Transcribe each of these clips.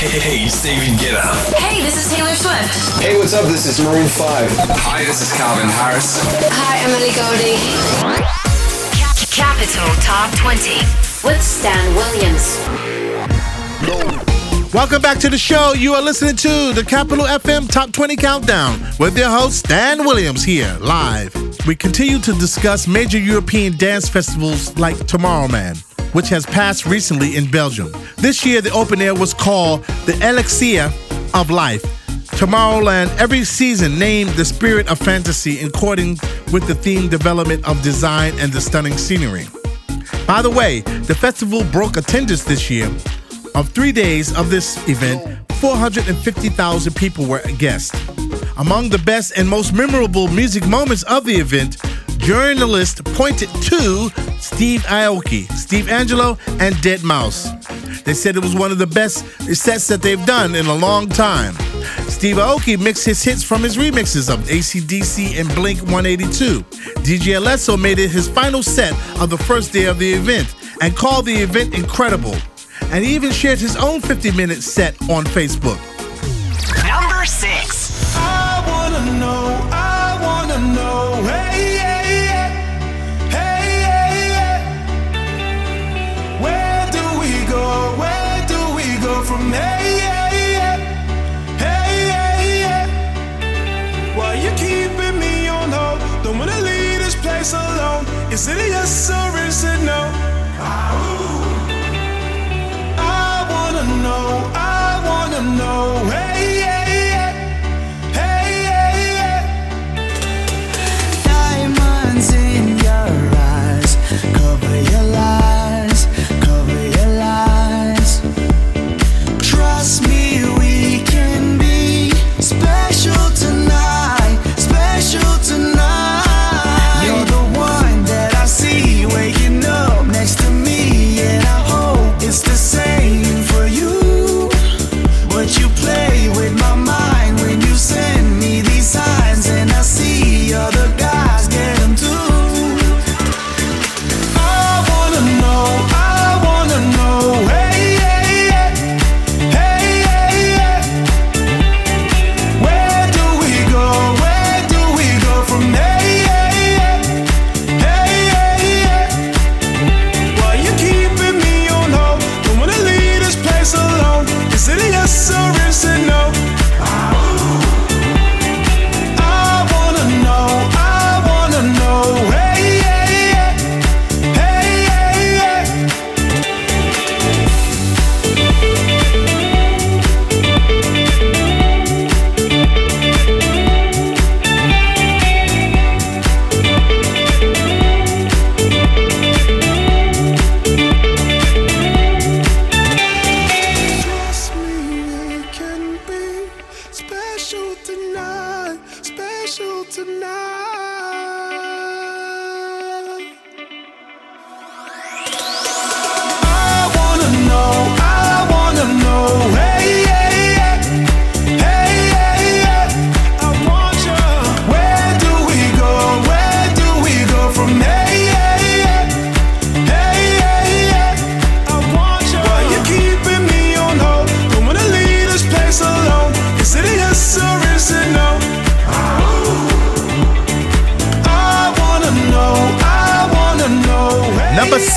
Hey, hey, Steven Guetta. Hey, this is Taylor Swift. Hey, what's up? This is Maroon 5. Hi, this is Calvin Harris. Hi, Emily Goldie. Capital Top 20 with Stan Williams. Welcome back to the show. You are listening to the Capital FM Top 20 Countdown with your host, Stan Williams, here live. We continue to discuss major European dance festivals like Tomorrowland, which has passed recently in Belgium. This year, the open air was called the Elixir of Life. Tomorrowland every season named the spirit of fantasy in according with the theme development of design and the stunning scenery. By the way, the festival broke attendance this year. Of three days of this event, 450,000 people were guests. Among the best and most memorable music moments of the event, journalists pointed to Steve Aoki, Steve Angello, and Deadmau5. They said it was one of the best sets that they've done in a long time. Steve Aoki mixed his hits from his remixes of AC/DC and Blink 182. DJ Alesso made it his final set of the first day of the event and called the event incredible. And he even shared his own 50 minute set on Facebook. Is it a yes or is it no?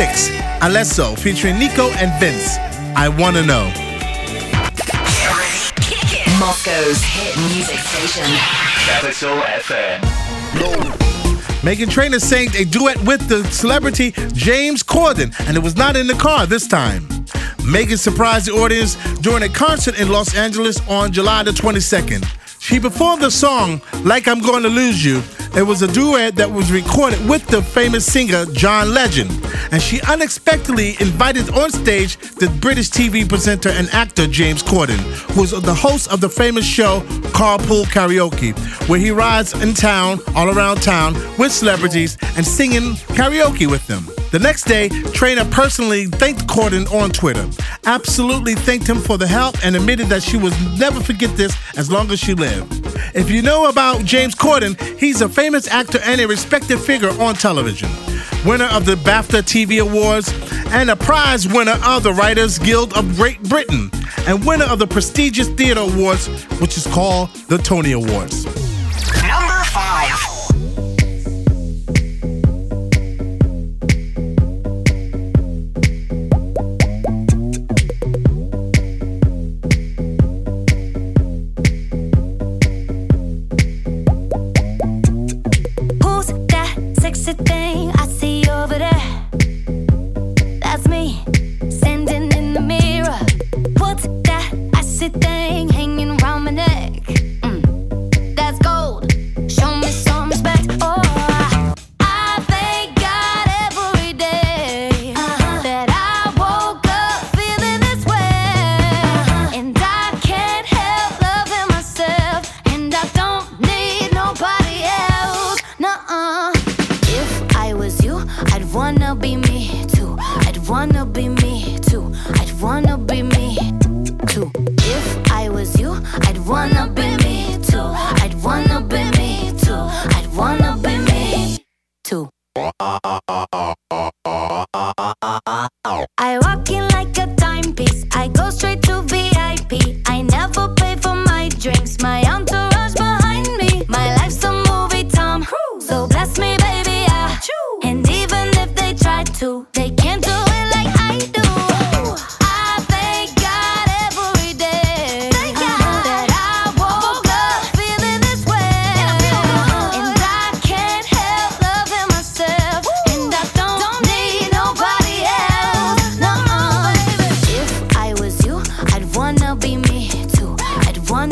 6, Alesso featuring Nico & Vinz. I Wanna Know. Moscow's hit music station. Capital FM. Meghan Trainor sang a duet with the celebrity James Corden, and it was not in the car this time. Megan surprised the audience during a concert in Los Angeles on July the 22nd. She performed the song Like I'm Going to Lose You it was a duet that was recorded with the famous singer John Legend, and she unexpectedly invited on stage the British TV presenter and actor James Corden, who was the host of the famous show Carpool Karaoke, where he rides in town, all around town, with celebrities and singing karaoke with them. The next day, Trainor personally thanked Corden on Twitter. Absolutely thanked him for the help and admitted that she would never forget this as long as she lived. If you know about James Corden, he's a famous actor and a respected figure on television. winner of the BAFTA TV Awards, and a prize winner of the Writers Guild of Great Britain, and winner of the prestigious Theatre Awards, which is called the Tony Awards.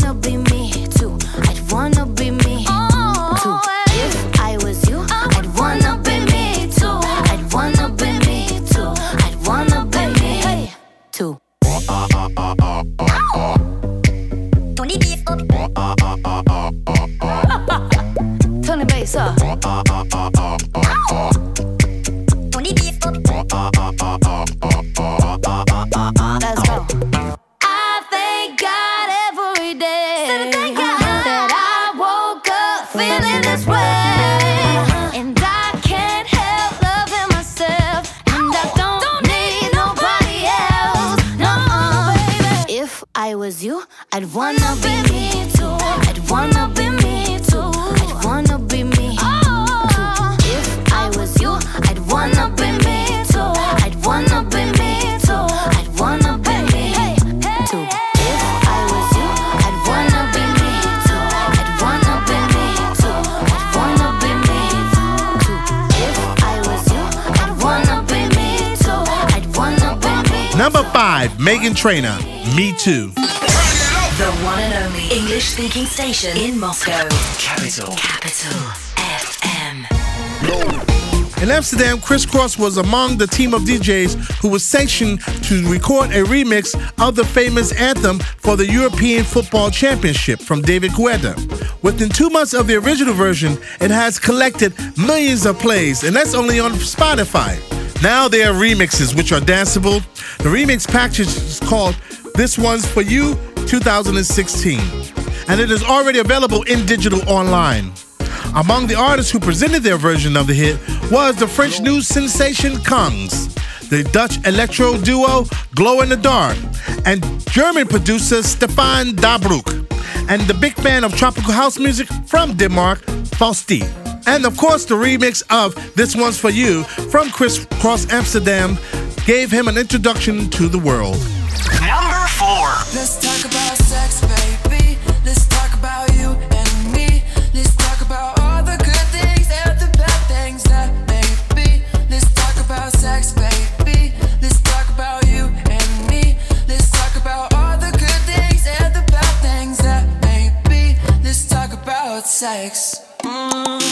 I'd I'd wanna be me too. I'd wanna be me too. I'd wanna be me. If I was you, I'd wanna be me too. I'd wanna be me too. I'd wanna be me too. If I was you, I'd wanna be me too. I'd wanna be me too. I'd wanna be me too. If I was you, I'd wanna be me too. I'd wanna be me. Number five, Meghan Trainor, Me Too. The one and only English speaking station in Moscow. Capital. Capital FM. In Amsterdam, Kris Kross was among the team of DJs who was sanctioned to record a remix of the famous anthem for the European Football Championship from David Guetta. Within two months of the original version, it has collected millions of plays, and that's only on Spotify. Now there are remixes which are danceable. The remix package is called This One's For You 2016, and it is already available in digital online. Among the artists who presented their version of the hit was the French news sensation Kungs, the Dutch electro duo Glow in the Dark, and German producer Stefan Dabruck, and the big fan of tropical house music from Denmark, Faustix. And of course, the remix of This One's For You from Kris Kross Amsterdam gave him an introduction to the world. Let's talk about sex, baby. Let's talk about you and me. Let's talk about all the good things and the bad things. Let's talk about sex, baby. Let's talk about you and me. Let's talk about all the good things and the bad things. Let's talk about sex. That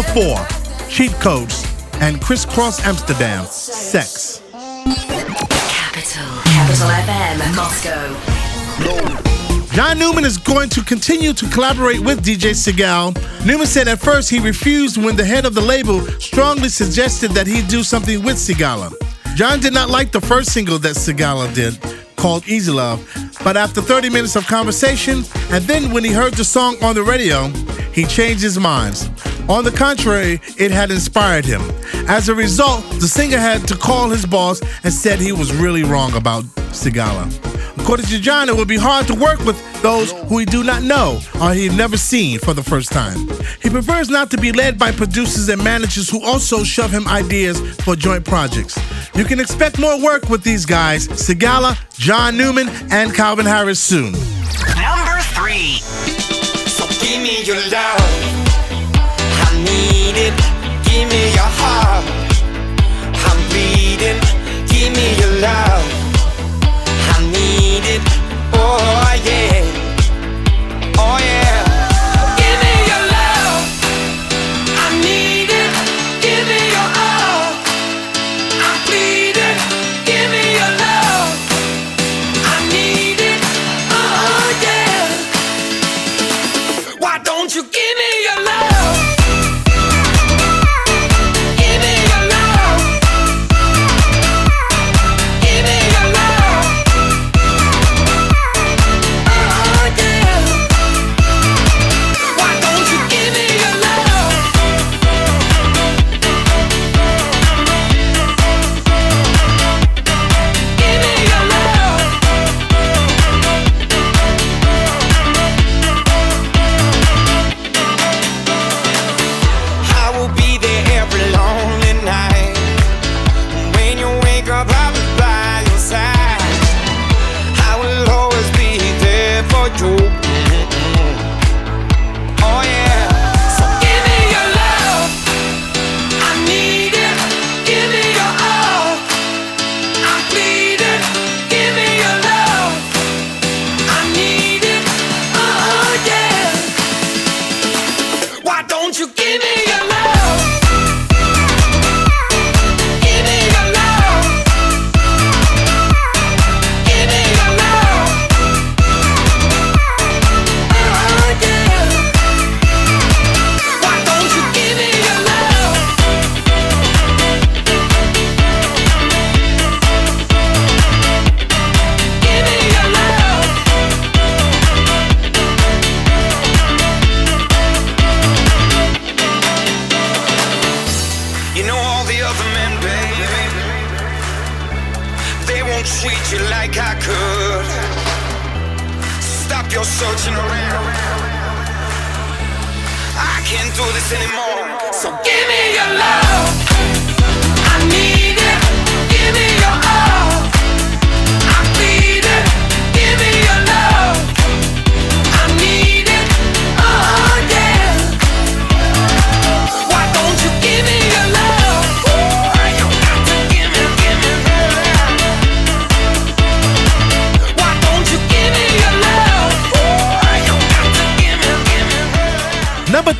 Number four, Cheat Codes and Kris Kross Amsterdam, Sex. Capital, FM, Moscow. John Newman is going to continue to collaborate with DJ Sigala. Newman said at first he refused when the head of the label strongly suggested that he do something with Sigala. John did not like the first single that Sigala did, called Easy Love, but after 30 minutes of conversation, and then when he heard the song on the radio, he changed his mind. On the contrary, it had inspired him. As a result, the singer had to call his boss and said he was really wrong about Sigala. According to John, it would be hard to work with those who he do not know or he had never seen for the first time. He prefers not to be led by producers and managers who also shove him ideas for joint projects. You can expect more work with these guys, Sigala, John Newman, and Calvin Harris soon. Number three. So give me your love. loud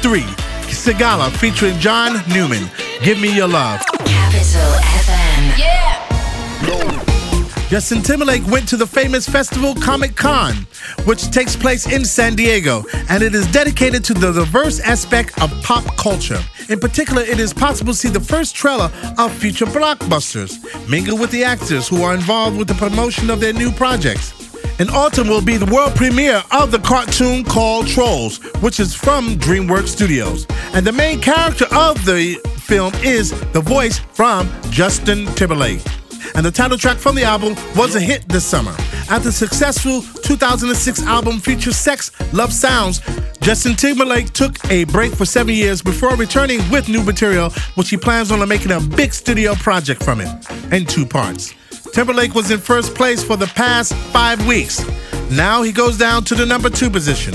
3, Sigala featuring John Newman. Give me your love. Capital FM. Yeah. Justin Timberlake went to the famous festival Comic Con, which takes place in San Diego, and it is dedicated to the diverse aspect of pop culture. In particular, it is possible to see the first trailer of future blockbusters, mingle with the actors who are involved with the promotion of their new projects. In autumn will be the world premiere of the cartoon called Trolls, which is from DreamWorks Studios. And the main character of the film is the voice from Justin Timberlake. And the title track from the album was a hit this summer. After the successful 2006 album Future Sex Love Sounds, Justin Timberlake took a break for seven years before returning with new material, which he plans on making a big studio project from it in two parts. Timberlake was in first place for the past five weeks. Now he goes down to the number two position.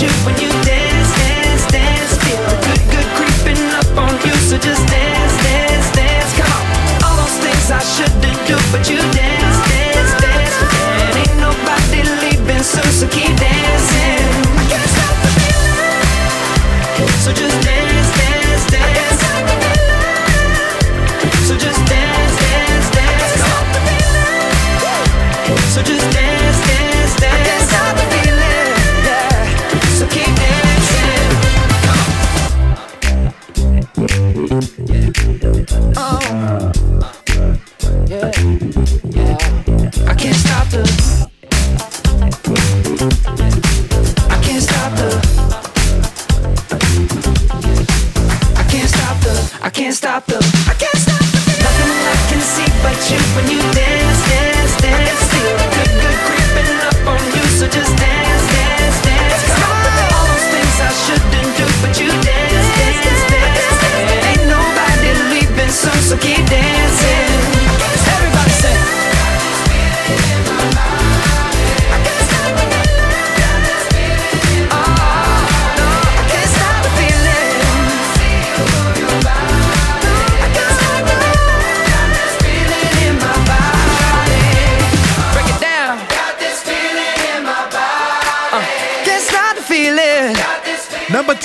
you when you dance, dance, dance. Feel good, good creeping up on you. So just dance, dance, dance. Come on. All those things I shouldn't do, but you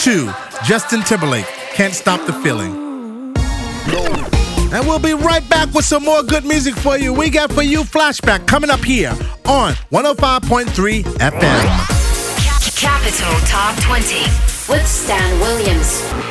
2, Justin Timberlake, Can't Stop the Feeling. And we'll be right back with some more good music for you. We got for you Flashback coming up here on 105.3 FM. Capital Top 20 with Stan Williams.